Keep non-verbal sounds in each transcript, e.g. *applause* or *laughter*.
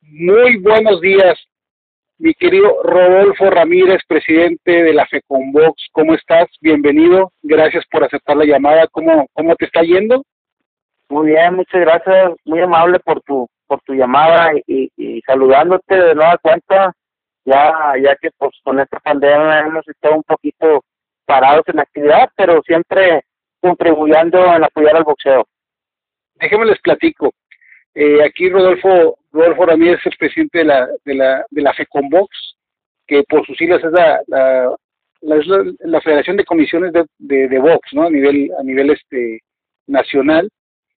Muy buenos días, mi querido Rodolfo Ramírez, presidente de la FECONVOX. ¿Cómo estás? Bienvenido. Gracias por aceptar la llamada. ¿Cómo, cómo te está yendo? Muy bien, muchas gracias. Muy amable por tu por tu llamada y, y saludándote de nueva cuenta. Ya ya que pues con esta pandemia hemos estado un poquito parados en la actividad, pero siempre contribuyendo en apoyar al boxeo. Déjenme les platico. Eh, aquí Rodolfo, Rodolfo Ramírez es presidente de la, de la, de la FECONVOX, que por sus siglas es la, la, la, Federación de Comisiones de, de, de, Box, ¿no? A nivel, a nivel este, nacional.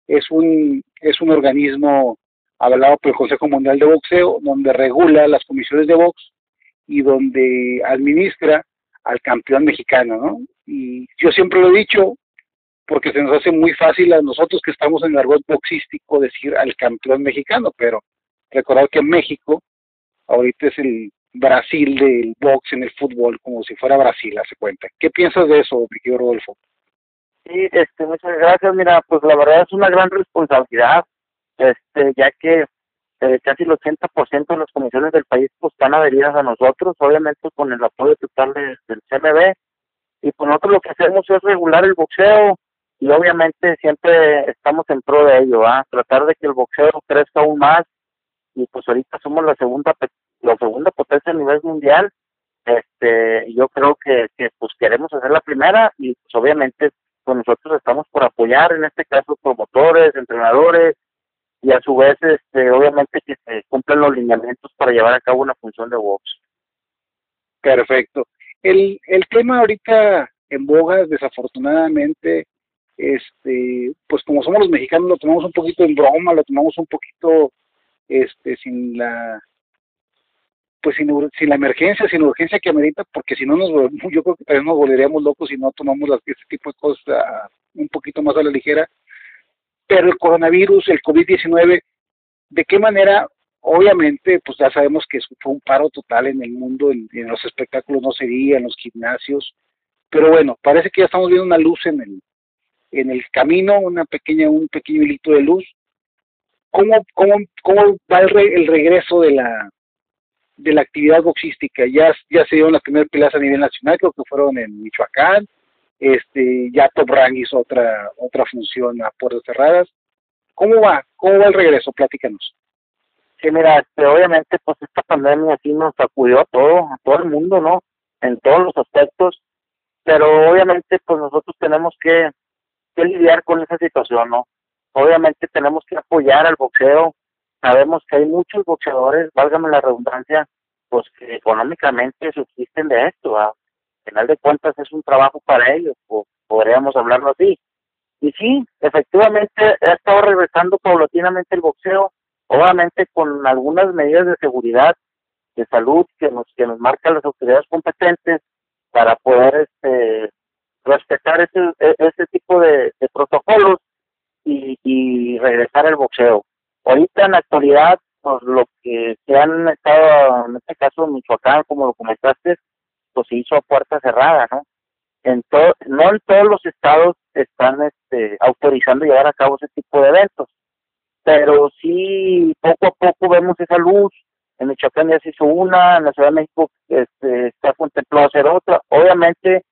Es un, es un organismo avalado por el Consejo Mundial de Boxeo, donde regula las comisiones de box y donde administra al campeón mexicano, ¿no? Y yo siempre lo he dicho, porque se nos hace muy fácil a nosotros que estamos en el argot boxístico decir al campeón mexicano, pero recordar que México ahorita es el Brasil del box en el fútbol, como si fuera Brasil, hace cuenta. ¿Qué piensas de eso, Ricky Rodolfo? Sí, este, muchas gracias. Mira, pues la verdad es una gran responsabilidad, este, ya que eh, casi el 80% de las comisiones del país pues están adheridas a nosotros, obviamente con el apoyo total del CMB, y pues nosotros lo que hacemos es regular el boxeo, y obviamente siempre estamos en pro de ello, ¿ah? tratar de que el boxeo crezca aún más y pues ahorita somos la segunda la segunda potencia a nivel mundial este yo creo que, que pues queremos hacer la primera y pues obviamente pues nosotros estamos por apoyar en este caso promotores entrenadores y a su vez este obviamente que se cumplan los lineamientos para llevar a cabo una función de box perfecto el el tema ahorita en boga desafortunadamente este, pues como somos los mexicanos lo tomamos un poquito en broma, lo tomamos un poquito este sin la pues sin, sin la emergencia, sin urgencia que amerita, porque si no nos *laughs* yo creo que nos volveríamos locos si no tomamos este tipo de cosas un poquito más a la ligera. Pero el coronavirus, el COVID-19, ¿de qué manera? Obviamente, pues ya sabemos que fue un paro total en el mundo, en, en los espectáculos no se veía, en los gimnasios, pero bueno, parece que ya estamos viendo una luz en el, en el camino, una pequeña, un pequeño hilito de luz. ¿Cómo, cómo, cómo va el, el regreso de la de la actividad boxística? Ya, ya se dieron las primeras peleas a nivel nacional, creo que fueron en Michoacán, este, ya Top Rank hizo otra, otra función a puertas cerradas. ¿Cómo va? ¿Cómo va el regreso? Platícanos. Sí, mira, este, obviamente pues esta pandemia aquí nos sacudió a todo, a todo el mundo, ¿no? En todos los aspectos, pero obviamente pues nosotros tenemos que que lidiar con esa situación, ¿no? Obviamente tenemos que apoyar al boxeo. Sabemos que hay muchos boxeadores, válgame la redundancia, pues que económicamente subsisten de esto. ¿ah? Al final de cuentas es un trabajo para ellos, o podríamos hablarlo así. Y sí, efectivamente ha estado regresando paulatinamente el boxeo, obviamente con algunas medidas de seguridad, de salud que nos que nos marcan las autoridades competentes para poder este respetar ese, e, ese tipo de, protocolos y, y regresar al boxeo. Ahorita en la actualidad, pues lo que se han estado, en este caso Michoacán, como lo comentaste, pues se hizo a puerta cerrada, ¿no? En todo, no en todos los estados están este, autorizando llevar a cabo ese tipo de eventos, pero sí poco poco vemos esa luz. En Michoacán ya se hizo una, en la Ciudad de México este, está contemplado hacer otra. Obviamente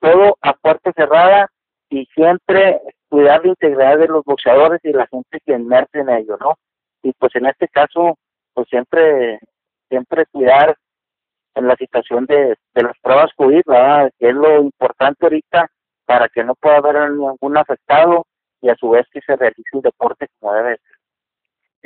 todo a puerta cerrada y siempre cuidar la integridad de los boxeadores y la gente que inmerse en ello, ¿no? Y pues en este caso, pues siempre, siempre cuidar en la situación de, de las pruebas COVID, ¿verdad? Que es lo importante ahorita para que no pueda haber ningún afectado y a su vez que se realice el deporte como debe ser.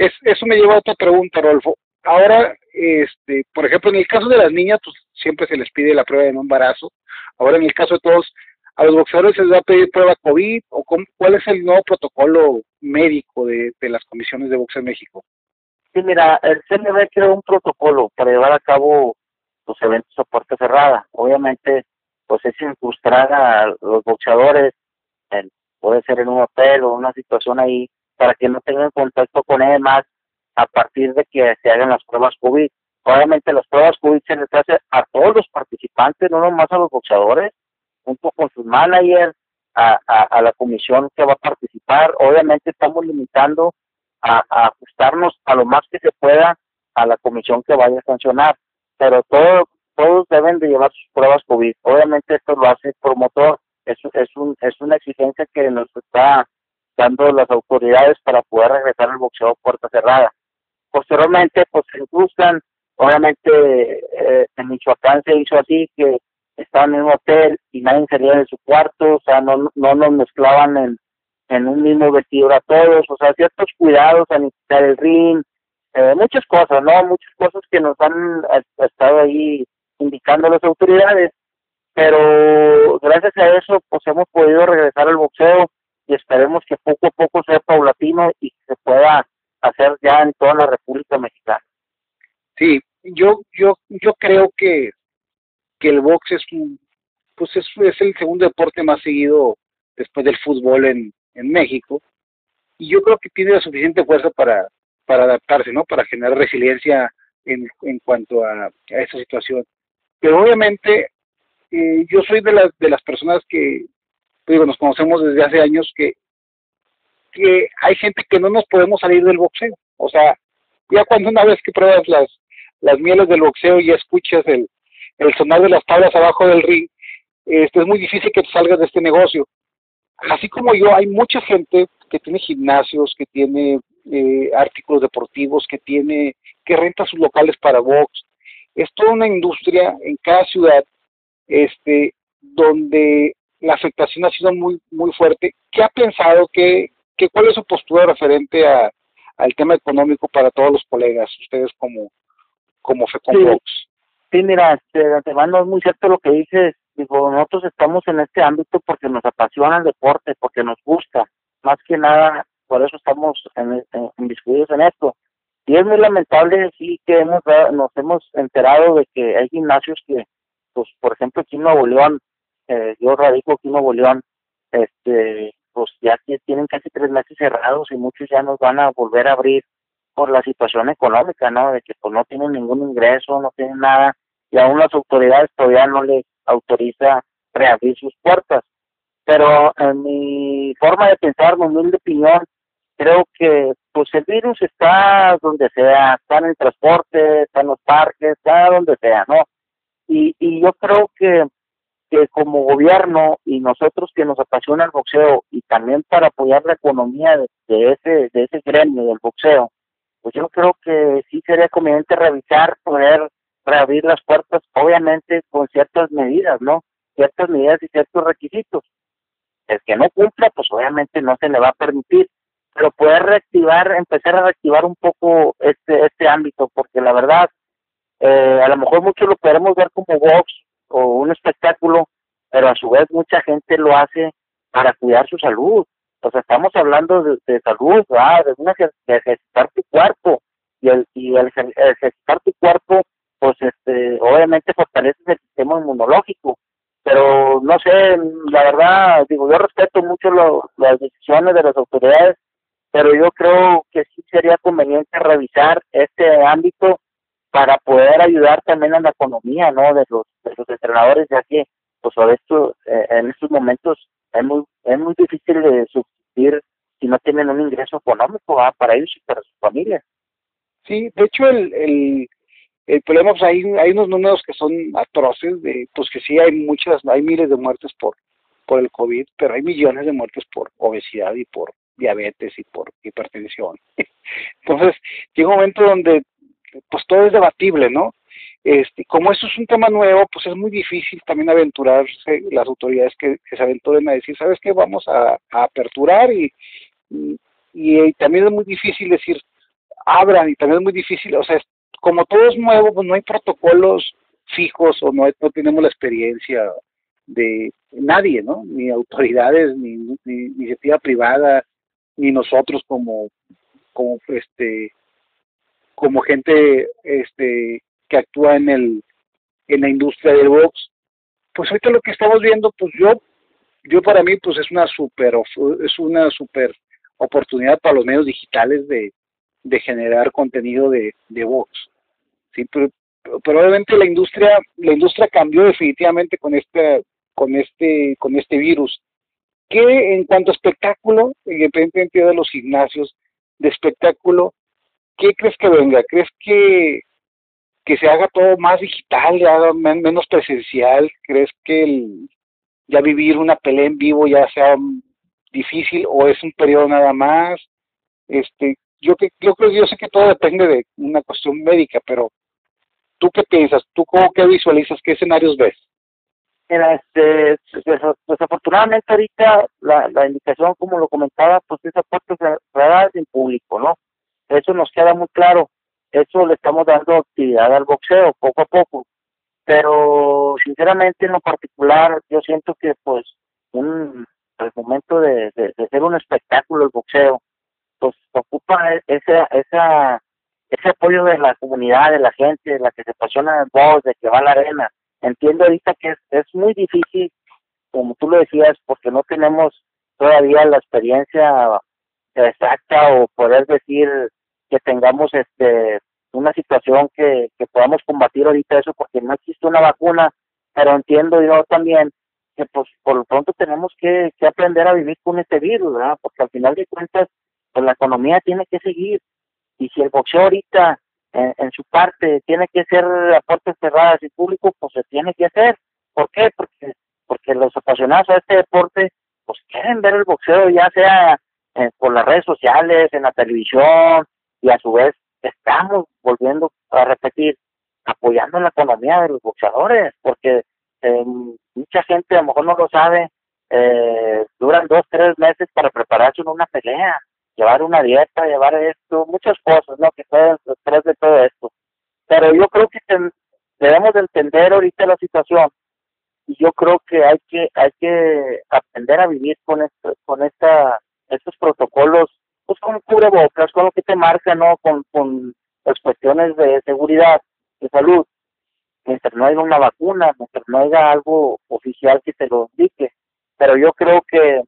Es, eso me lleva a otra pregunta, Rolfo. Ahora, este, por ejemplo, en el caso de las niñas, pues siempre se les pide la prueba de no embarazo. Ahora, en el caso de todos, a los boxeadores se les va a pedir prueba COVID o cuál es el nuevo protocolo médico de, de las comisiones de boxeo en México. Sí, mira, el CNB creó un protocolo para llevar a cabo los eventos a puerta cerrada. Obviamente, pues es incrustar a los boxeadores, en, puede ser en un hotel o una situación ahí, para que no tengan contacto con él más a partir de que se hagan las pruebas COVID. Obviamente las pruebas COVID se les hace a todos los participantes, no nomás a los boxeadores, junto con sus managers, a, la comisión que va a participar. Obviamente estamos limitando a, ajustarnos a lo más que se pueda a la comisión que vaya a sancionar, pero todo, todos deben de llevar sus pruebas COVID. Obviamente esto lo hace el promotor, es, es, un, es una exigencia que nos está las autoridades para poder regresar al boxeo puerta cerrada. Posteriormente, pues se buscan, obviamente eh, en Michoacán se hizo así que estaban en un hotel y nadie salía de su cuarto, o sea, no, no nos mezclaban en, en un mismo vestidor a todos, o sea, ciertos cuidados quitar el ring, eh, muchas cosas, ¿no? Muchas cosas que nos han estado ahí indicando las autoridades, pero gracias a eso pues hemos podido regresar al boxeo y esperemos que poco a poco sea paulatino y se pueda hacer ya en toda la República Mexicana. Sí, yo yo yo creo que que el box es pues es, es el segundo deporte más seguido después del fútbol en, en México y yo creo que tiene la suficiente fuerza para para adaptarse, ¿no? Para generar resiliencia en, en cuanto a, a esta situación. Pero obviamente eh, yo soy de las, de las personas que, digo, nos conocemos desde hace años que, que hay gente que no nos podemos salir del boxeo. O sea, ya cuando una vez que pruebas las, las mieles del boxeo y escuchas el, el sonar de las tablas abajo del ring, este, es muy difícil que te salgas de este negocio. Así como yo, hay mucha gente que tiene gimnasios, que tiene eh, artículos deportivos, que tiene, que renta sus locales para box. Es toda una industria en cada ciudad, este, donde la afectación ha sido muy, muy fuerte. ¿Qué ha pensado? ¿Qué, qué, ¿Cuál es su postura referente a, al tema económico para todos los colegas, ustedes como, como FECOMBOX? Sí, sí, mira, este, de antemano es muy cierto lo que dices. Digo, nosotros estamos en este ámbito porque nos apasiona el deporte, porque nos gusta. Más que nada, por eso estamos en, en, en esto. Y es muy lamentable, sí, que hemos nos hemos enterado de que hay gimnasios que, pues, por ejemplo, aquí en Nuevo León, eh, yo radico aquí en Nuevo León, este, pues ya tienen casi tres meses cerrados y muchos ya nos van a volver a abrir por la situación económica, ¿no? De que pues no tienen ningún ingreso, no tienen nada, y aún las autoridades todavía no les autoriza reabrir sus puertas. Pero en mi forma de pensar, mi humilde opinión, creo que pues el virus está donde sea, está en el transporte, está en los parques, está donde sea, ¿no? Y, y yo creo que, que como gobierno y nosotros que nos apasiona el boxeo y también para apoyar la economía de, ese de ese gremio del boxeo, pues yo creo que sí sería conveniente revisar, poder reabrir las puertas, obviamente con ciertas medidas, ¿no? Ciertas medidas y ciertos requisitos. El que no cumpla, pues obviamente no se le va a permitir pero poder reactivar, empezar a reactivar un poco este este ámbito, porque la verdad, eh, a lo mejor muchos lo podemos ver como box o un espectáculo, pero a su vez mucha gente lo hace para cuidar su salud. O sea, estamos hablando de, salud, de, una, de ejercitar tu cuerpo, y el, y el ejercitar tu cuerpo, pues este, obviamente fortalece el sistema inmunológico, pero no sé, la verdad, digo, yo respeto mucho las decisiones de las autoridades, pero yo creo que sí sería conveniente revisar este ámbito para poder ayudar también a la economía no de los de los entrenadores ya que pues esto eh, en estos momentos es muy es muy difícil de subsistir si no tienen un ingreso económico para ellos y para sus familias sí de hecho el, el el problema pues hay hay unos números que son atroces de pues que sí hay muchas hay miles de muertes por por el covid pero hay millones de muertes por obesidad y por diabetes y por hipertensión. *laughs* Entonces, llega un momento donde pues todo es debatible, ¿no? Este, como esto es un tema nuevo, pues es muy difícil también aventurarse las autoridades que, se aventuren a decir, ¿sabes qué? Vamos a, aperturar y, y, también es muy difícil decir, abran y también es muy difícil, o sea, como todo es nuevo, pues no hay protocolos fijos o no, no tenemos la experiencia de nadie, ¿no? Ni autoridades, ni, ni iniciativa privada, ni nosotros como como este como gente este que actúa en el en la industria del box pues ahorita lo que estamos viendo pues yo yo para mí pues es una super es una super oportunidad para los medios digitales de, de generar contenido de, de box. Sí pero, obviamente la industria la industria cambió definitivamente con este con este con este virus que en cuanto a espectáculo, independientemente de los gimnasios de espectáculo, ¿qué crees que venga? ¿Crees que, que se haga todo más digital, ya menos presencial? ¿Crees que el, ya vivir una pelea en vivo ya sea difícil o es un periodo nada más? Este, yo que yo creo yo sé que todo depende de una cuestión médica, pero ¿tú qué piensas? ¿Tú cómo que visualizas? ¿Qué escenarios ves? Mira, este, desafortunadamente ahorita la, la indicación, como lo comentaba, pues es a puertas cerradas en público, ¿no? Eso nos queda muy claro. Eso le estamos dando actividad al boxeo poco a poco. Pero sinceramente en lo particular yo siento que pues un el momento de, de, ser un espectáculo el boxeo, pues ocupa ese, esa, ese apoyo de la comunidad, de la gente, de la que se apasiona en voz, de que va a la arena. Entiendo ahorita que es, es muy difícil, como tú lo decías, porque no tenemos todavía la experiencia exacta o poder decir que tengamos este una situación que, podamos combatir ahorita eso porque no existe una vacuna, pero entiendo yo también que pues por lo pronto tenemos que, que aprender a vivir con este virus, ¿verdad? Porque al final de cuentas pues la economía tiene que seguir y si el boxeo ahorita en, su parte tiene que ser a puertas cerradas y público, pues se tiene que hacer. ¿Por qué? Porque porque los apasionados a este deporte pues quieren ver el boxeo ya sea eh, por las redes sociales, en la televisión y a su vez estamos volviendo a repetir apoyando la economía de los boxeadores porque eh, mucha gente a lo mejor no lo sabe eh, duran dos tres meses para prepararse en una pelea llevar una dieta, llevar esto, muchas cosas, ¿no? Que están detrás de todo esto. Pero yo creo que debemos de entender ahorita la situación y yo creo que hay que hay que aprender a vivir con esto, con esta estos protocolos, pues con cubrebocas, con lo que te marca, ¿no? Con, con las cuestiones de seguridad, de salud, mientras no haya una vacuna, mientras no haya algo oficial que te lo indique. Pero yo creo que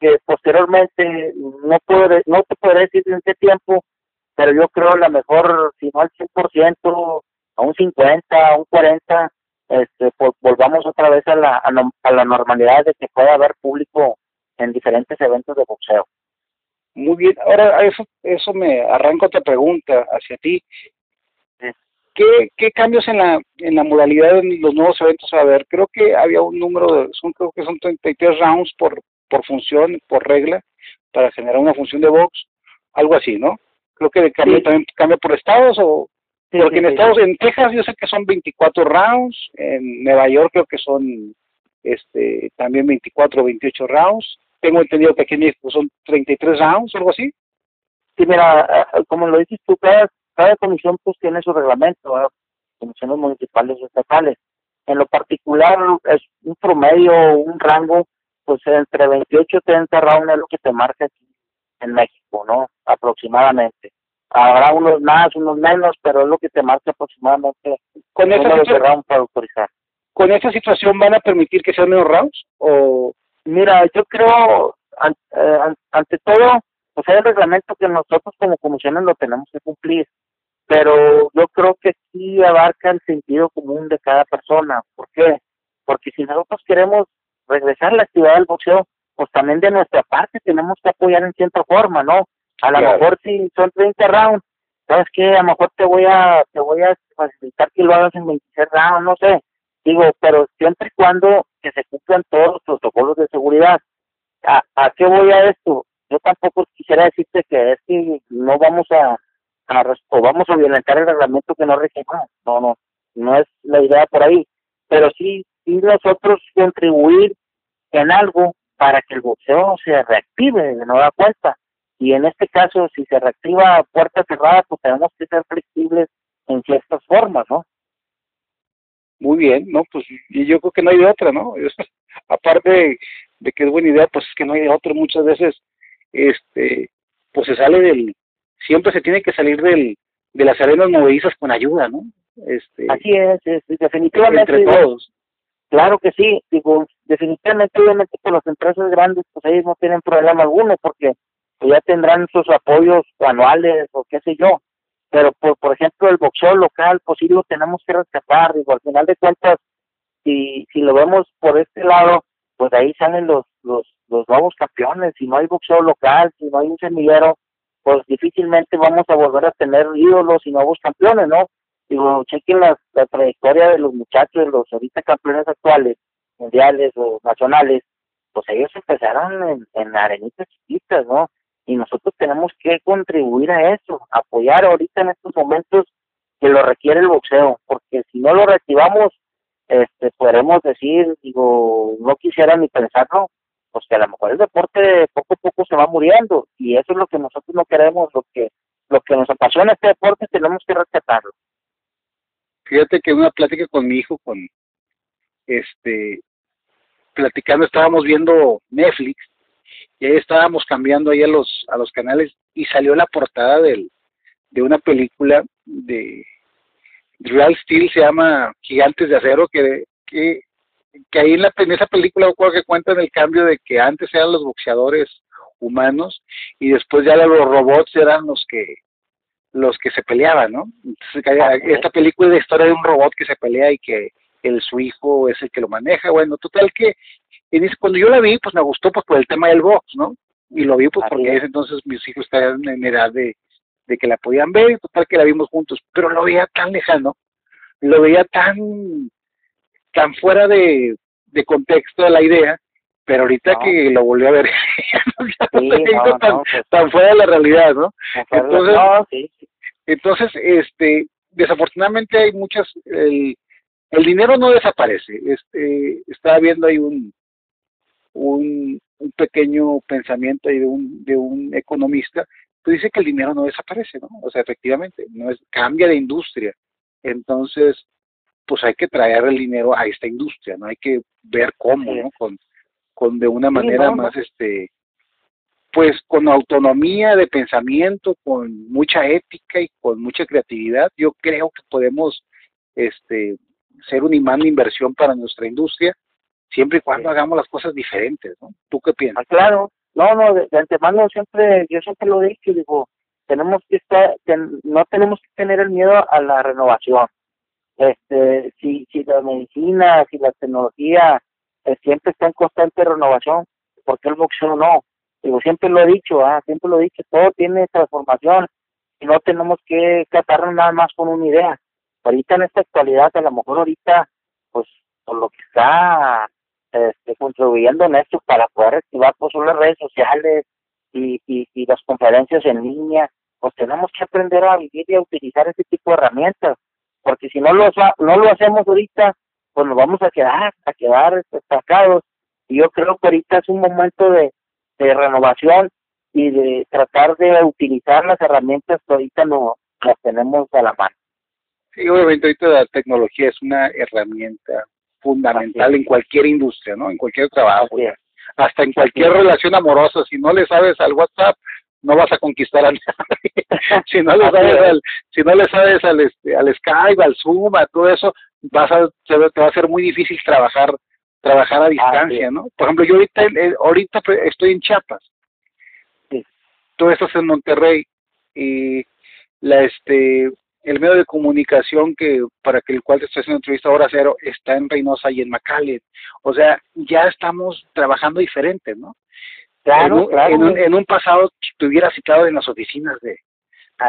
que posteriormente no puedo no te podré decir en qué tiempo pero yo creo a lo mejor si no al 100% a un 50 a un 40 este volvamos otra vez a la a, la normalidad de que pueda haber público en diferentes eventos de boxeo muy bien ahora eso eso me arranca otra pregunta hacia ti ¿Qué, ¿Qué cambios en la en la modalidad de los nuevos eventos va a haber? Creo que había un número de, son, creo que son 33 rounds por, por función, por regla, para generar una función de box, algo así, ¿no? Creo que cambia, también cambia por estados o... porque en Estados, en Texas yo sé que son 24 rounds, en Nueva York creo que son este también 24 o 28 rounds. Tengo entendido que aquí en México son 33 rounds, algo así. Sí, mira, como lo dices tú, cada, cada comisión pues tiene su reglamento, comisiones municipales y estatales. En lo particular es un promedio, un rango pues entre 28 y 30 rounds es lo que te marca aquí en México, ¿no? Aproximadamente. Habrá unos más, unos menos, pero es lo que te marca aproximadamente con esa situación, para autorizar. ¿Con esa situación van a permitir que sean menos rounds? o Mira, yo creo, eh, ante todo, pues hay el reglamento que nosotros como comisiones lo tenemos que cumplir, pero yo creo que sí abarca el sentido común de cada persona. ¿Por qué? Porque si nosotros queremos regresar a la actividad del boxeo, pues también de nuestra parte tenemos que apoyar en cierta forma, ¿no? A lo mejor si son 30 rounds, ¿sabes qué? A lo mejor te voy a te voy a facilitar que lo hagas en 26 rounds, no sé. Digo, pero siempre y cuando que se cumplan todos los protocolos de seguridad. ¿A, a qué voy a esto? Yo tampoco quisiera decirte que es que no vamos a, a o vamos a violentar el reglamento que no rige. No, no, no es la idea por ahí. Pero sí y nosotros contribuir en algo para que el boxeo se reactive de nueva cuenta. Y en este caso, si se reactiva puerta cerrada, pues tenemos que ser flexibles en ciertas formas, ¿no? Muy bien, ¿no? Pues y yo creo que no hay de otra, ¿no? *laughs* aparte de, que es buena idea, pues es que no hay de otra. Muchas veces, este, pues se sale del, siempre se tiene que salir del, de las arenas movedizas con ayuda, ¿no? Este, Así es, definitivamente. Entre todos. Claro que sí, digo, definitivamente, obviamente, con las empresas grandes, pues ellos no tienen problema alguno, porque pues, ya tendrán sus apoyos anuales o qué sé yo. Pero, por, por ejemplo, el boxeo local, pues sí lo tenemos que rescatar, digo, al final de cuentas, si, si lo vemos por este lado, pues de ahí salen los, los, los nuevos campeones. Si no hay boxeo local, si no hay un semillero, pues difícilmente vamos a volver a tener ídolos y nuevos campeones, ¿no? Digo, chequen la, la trayectoria de los muchachos, los ahorita campeones actuales, mundiales o nacionales, pues ellos empezaron en, en arenitas chiquitas, ¿no? Y nosotros tenemos que contribuir a eso, apoyar ahorita en estos momentos que lo requiere el boxeo, porque si no lo reactivamos, este, podremos decir, digo, no quisiera ni pensarlo, pues que a lo mejor el deporte poco a poco se va muriendo y eso es lo que nosotros no queremos, lo que lo que nos apasiona este deporte tenemos que rescatarlo. Fíjate que una plática con mi hijo, con este, platicando, estábamos viendo Netflix y ahí estábamos cambiando ahí a los a los canales y salió la portada del de una película de Real Steel se llama Gigantes de Acero que, que, que ahí en, la, en esa película que cuentan el cambio de que antes eran los boxeadores humanos y después ya los robots eran los que los que se peleaban, ¿no? Entonces, esta película es la historia de un robot que se pelea y que el su hijo es el que lo maneja, bueno, total que y dice, cuando yo la vi, pues me gustó pues por el tema del box, ¿no? Y lo vi pues porque ese entonces mis hijos estaban en edad de, de que la podían ver y total que la vimos juntos, pero lo veía tan lejano, lo veía tan tan fuera de, de contexto de la idea, pero ahorita que lo volví a ver, tan, tan, fuera de la realidad, ¿no? Entonces, entonces, este, desafortunadamente hay muchas, el, el dinero no desaparece. Este, estaba viendo ahí un, un, un pequeño pensamiento ahí de un, de un economista que dice que el dinero no desaparece, ¿no? O sea, efectivamente, no es, cambia de industria. Entonces, pues hay que traer el dinero a esta industria, ¿no? Hay que ver cómo, ¿no? Con, con de una manera más, este, pues con autonomía de pensamiento, con mucha ética y con mucha creatividad, yo creo que podemos, este, ser un imán de inversión para nuestra industria, siempre y cuando hagamos las cosas diferentes, ¿no? ¿Tú qué piensas? Ah, claro, no, no, de, antemano siempre, yo siempre lo he dicho, digo, tenemos que estar, no tenemos que tener el miedo a la renovación. Este, si, si la medicina, si la tecnología eh, siempre está en constante renovación, ¿por qué el boxeo no? Digo, siempre lo he dicho, ah, siempre lo he dicho, todo tiene transformación y no tenemos que tratarnos nada más con una idea. Ahorita en esta actualidad, a lo mejor ahorita, pues, por lo que está contribuyendo en esto para poder activar pues las redes sociales y, y, las conferencias en línea, pues tenemos que aprender a vivir y a utilizar ese tipo de herramientas, porque si no lo, no lo hacemos ahorita, pues nos vamos a quedar, a quedar destacados. Y yo creo que ahorita es un momento de, de renovación y de tratar de utilizar las herramientas que ahorita no las tenemos a la mano. Sí, obviamente ahorita la tecnología es una herramienta fundamental en cualquier industria, ¿no? En cualquier trabajo, hasta en cualquier relación amorosa. Si no le sabes al WhatsApp, no vas a conquistar a nadie. *laughs* si no le sabes al, si no le sabes al, este, al Skype, al Zoom, a todo eso, vas a, te va a ser muy difícil trabajar trabajar a distancia, ¿no? Por ejemplo, yo ahorita ahorita estoy en Chiapas. Sí. Todo esto es en Monterrey y la este el medio de comunicación que para que el cual te estoy haciendo entrevista ahora cero está en Reynosa y en McAllen. O sea, ya estamos trabajando diferente, ¿no? Claro, en, claro. En un, pasado te hubiera citado en las oficinas de,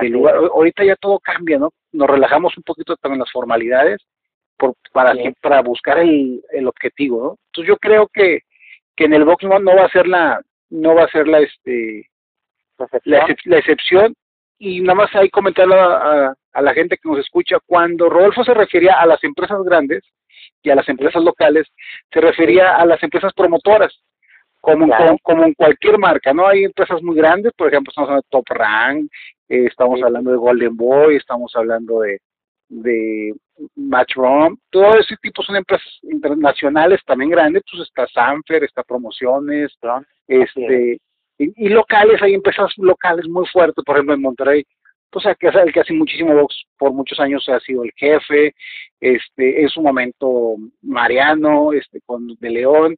del lugar. Ahorita ya todo cambia, ¿no? Nos relajamos un poquito también las formalidades por, para, para buscar el, el objetivo, ¿no? Entonces yo creo que, que en el box no, no va a ser la no va a ser la este la, la excepción y nada más hay comentarlo a, a, la gente que nos escucha, cuando Rodolfo se refería a las empresas grandes y a las empresas locales, se refería a las empresas promotoras, como, como, en cualquier marca, ¿no? Hay empresas muy grandes, por ejemplo, estamos hablando de Top Rank, eh, estamos hablando de Golden Boy, estamos hablando de, de Matchroom, todo ese tipo son empresas internacionales también grandes, pues está Sanfer, está Promociones, este y, locales, hay empresas locales muy fuertes, por ejemplo en Monterrey, pues el que, el que hace muchísimo box por muchos años ha sido el jefe, este, en su momento Mariano, este, con De León,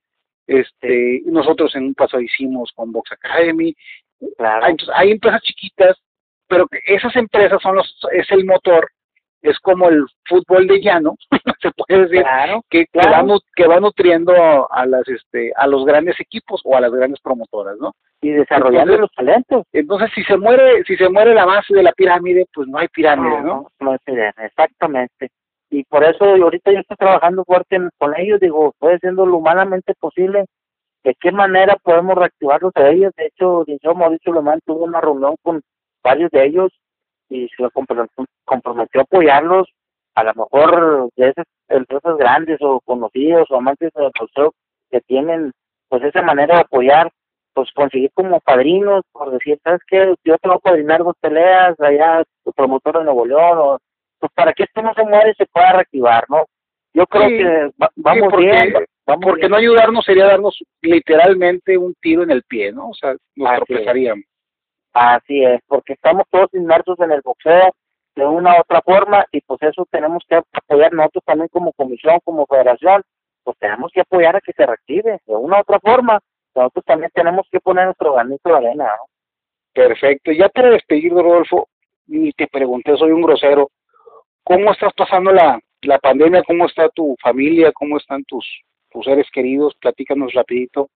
este, nosotros en un paso hicimos con Box Academy, claro. entonces hay empresas chiquitas, pero esas empresas son los, es el motor, es como el fútbol de llano, se puede decir, que, que, va, nutriendo a las este a los grandes equipos o a las grandes promotoras, ¿no? Y desarrollando los talentos. Entonces, si se muere si se muere la base de la pirámide, pues no hay pirámide, ¿no? No, hay pirámide, exactamente. Y por eso ahorita yo estoy trabajando fuerte con ellos, digo, estoy haciendo lo humanamente posible de qué manera podemos reactivarlos a ellos. De hecho, Mauricio Mauricio Lemán tuvo una reunión con varios de ellos y se comprometió a apoyarlos, a lo mejor de esas empresas grandes o conocidos o amantes del boxeo que tienen pues esa manera de apoyar, pues conseguir como padrinos, por decir, ¿sabes qué? Yo tengo que padrinar dos peleas, allá tu promotor de Nuevo León, o, pues para que esto no se muere y se pueda reactivar, ¿no? Yo creo que vamos bien. porque no ayudarnos sería darnos literalmente un tiro en el pie, ¿no? O sea, nos tropezaríamos. Así es, porque estamos todos inmersos en el boxeo de una u otra forma y pues eso tenemos que apoyar nosotros también como comisión, como federación, pues tenemos que apoyar a que se reactive de una u otra forma. Nosotros también tenemos que poner nuestro granito de arena, ¿no? Perfecto. Ya para despedir, Rodolfo, y te pregunté, soy un grosero, ¿cómo estás pasando la, la pandemia? ¿Cómo está tu familia? ¿Cómo están tus, tus seres queridos? Platícanos rapidito.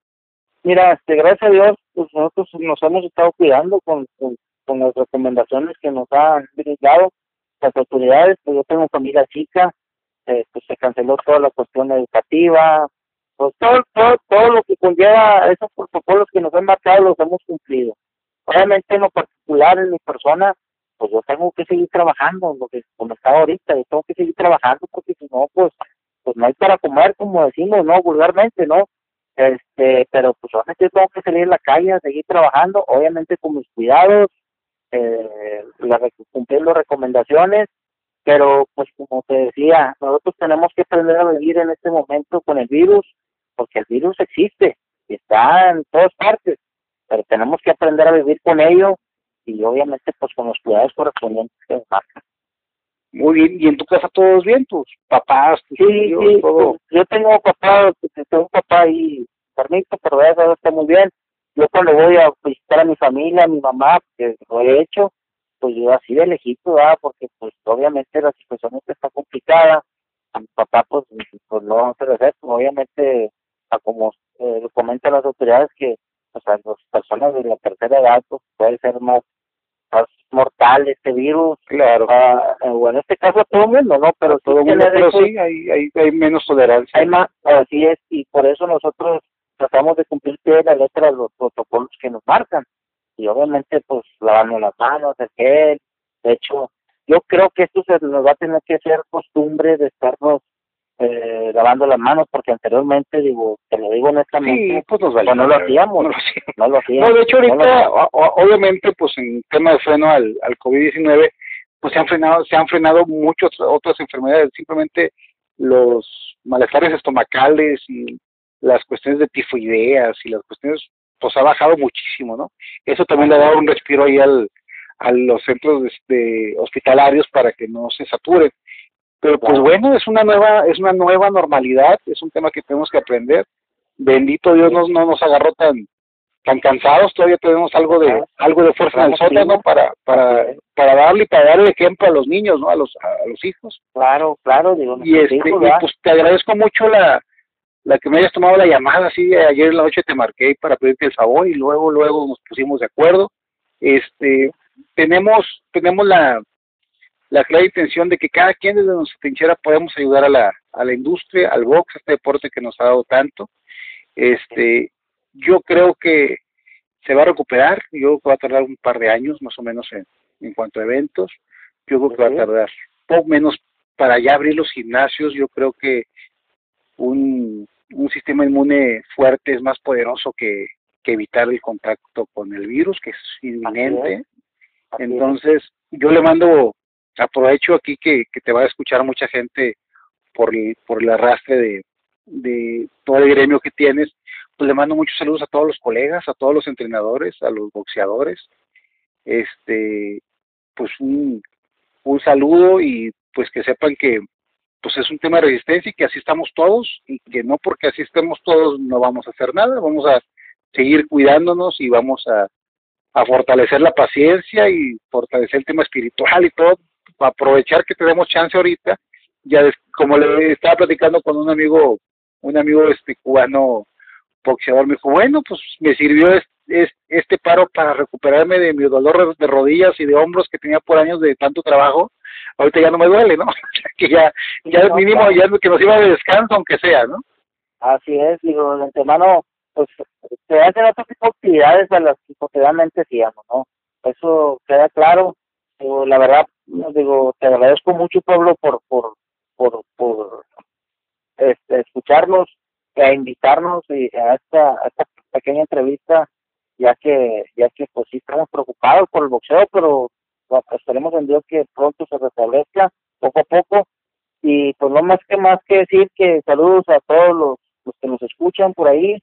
Mira, este, gracias a Dios, pues nosotros nos hemos estado cuidando con, con, las recomendaciones que nos han dado las autoridades, pues yo tengo familia chica, eh, pues se canceló toda la cuestión educativa, pues todo, todo, todo lo que conlleva esos protocolos que nos han marcado los hemos cumplido. Obviamente en lo particular, en mi persona, pues yo tengo que seguir trabajando, lo que como está ahorita, yo tengo que seguir trabajando porque si no, pues, pues no hay para comer, como decimos, ¿no? Vulgarmente, ¿no? este pero pues obviamente tengo que salir a la calle seguir trabajando obviamente con mis cuidados eh, cumplir las recomendaciones pero pues como te decía nosotros tenemos que aprender a vivir en este momento con el virus porque el virus existe y está en todas partes pero tenemos que aprender a vivir con ello y obviamente pues con los cuidados correspondientes que marcan muy bien, ¿y en tu casa todos bien? ¿Tus papás, tus sí, sí, todo? Yo tengo papá, tengo un papá ahí permiso, pero eso está muy bien. Yo cuando voy a visitar a mi familia, a mi mamá, que lo he hecho, pues yo así de lejito, ¿verdad? Porque pues obviamente la situación está complicada. A mi papá pues, pues no vamos a hacer obviamente, como eh, lo comentan las autoridades, que o sea, las personas de la tercera edad pues, puede ser más mortal este virus. Claro. Ah, eh, bueno, en este caso todo el mundo, ¿no? Pero todo el mundo, pero sí, hay, hay, hay menos tolerancia. Hay más, así es, y por eso nosotros tratamos de cumplir pie la letra de los protocolos que nos marcan. Y obviamente, pues, lavando las manos, el gel. De hecho, yo creo que esto se nos va a tener que hacer costumbre de estarnos eh, lavando las manos porque anteriormente digo te lo digo honestamente sí, pues, pues no lo hacíamos. no lo hacíamos. No, de hecho ahorita obviamente pues en tema de freno al, al COVID-19 pues se han frenado se han frenado muchas otras enfermedades. Simplemente los malestares estomacales y las cuestiones de tifoideas y las cuestiones pues ha bajado muchísimo no eso también le ha dado un respiro ahí al a los centros de, hospitalarios para que no se saturen pero pues bueno, es una nueva, es una nueva normalidad, es un tema que tenemos que aprender. Bendito Dios no, no nos agarró tan tan cansados, todavía tenemos algo de algo de fuerza en el sótano para para para darle y para darle ejemplo a los niños, ¿no? A los a los hijos. Claro, claro, digo. Y este, pues te agradezco mucho la la que me hayas tomado la llamada, así ayer en la noche te marqué para pedirte el favor y luego luego nos pusimos de acuerdo. Este, tenemos tenemos la la clara intención de que cada quien desde nuestra trinchera podemos ayudar a la, a la industria, al box, a este deporte que nos ha dado tanto. Este, yo creo que se va a recuperar, yo creo que va a tardar un par de años más o menos en, en cuanto a eventos, yo creo que va a tardar poco menos para ya abrir los gimnasios, yo creo que un, un sistema inmune fuerte es más poderoso que, que evitar el contacto con el virus, que es inminente. Entonces, yo le mando aprovecho aquí que, que te va a escuchar mucha gente por el, por el arrastre de, de todo el gremio que tienes, pues le mando muchos saludos a todos los colegas, a todos los entrenadores, a los boxeadores, este, pues un, un saludo y pues que sepan que pues es un tema de resistencia y que así estamos todos y que no porque así estemos todos no vamos a hacer nada, vamos a seguir cuidándonos y vamos a, a fortalecer la paciencia y fortalecer el tema espiritual y todo aprovechar que tenemos chance ahorita ya como le estaba platicando con un amigo, un amigo este cubano boxeador, me dijo, bueno, pues me sirvió este, este paro para recuperarme de mi dolor de rodillas y de hombros que tenía por años de tanto trabajo. Ahorita ya no me duele, ¿no? *laughs* que ya, ya mínimo, ya que nos iba de descanso, aunque sea, ¿no? Así es, digo, de antemano, pues se hacen otro tipo de actividades a las que cotidianamente hacíamos, ¿no? Eso queda claro. Digo, la verdad, digo, te agradezco mucho, Pablo, por, por, por, por este, escucharnos, e invitarnos a esta, a esta pequeña entrevista, ya que, ya que pues sí estamos preocupados por el boxeo, pero esperemos en Dios que pronto se restablezca poco a poco. Y pues no más que más que decir que saludos a todos los los que nos escuchan por ahí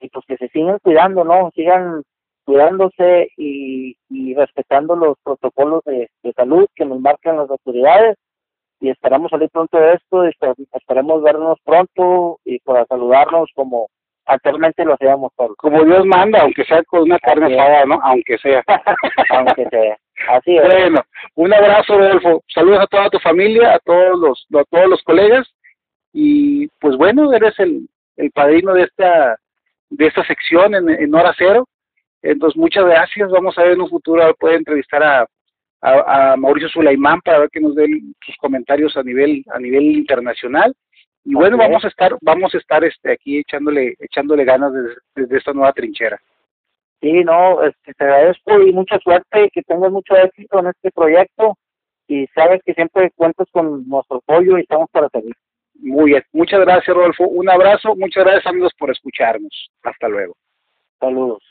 y pues que se sigan cuidando, ¿no? Sigan cuidándose y, y respetando los protocolos de, salud que nos marcan las autoridades y esperamos salir pronto de esto, y esperemos vernos pronto y para saludarnos como actualmente lo hacíamos por como Dios manda, aunque sea con una carne asada, ¿no? Aunque sea. *laughs* aunque sea. Así es. Bueno, un abrazo, Rodolfo. Saludos a toda tu familia, a todos los a todos los colegas y pues bueno, eres el el padrino de esta, de esta sección en, hora cero. Entonces, muchas gracias. Vamos a ver en un futuro, puede entrevistar a, a, Mauricio Sulaimán para ver que nos dé sus comentarios a nivel, a nivel internacional. Y bueno, vamos a estar, vamos a estar este aquí echándole, echándole ganas desde, esta nueva trinchera. Sí, no, este, te agradezco y mucha suerte, que tengas mucho éxito en este proyecto y sabes que siempre cuentas con nuestro apoyo y estamos para servir. Muy bien, muchas gracias Rodolfo, un abrazo, muchas gracias amigos por escucharnos, hasta luego. Saludos.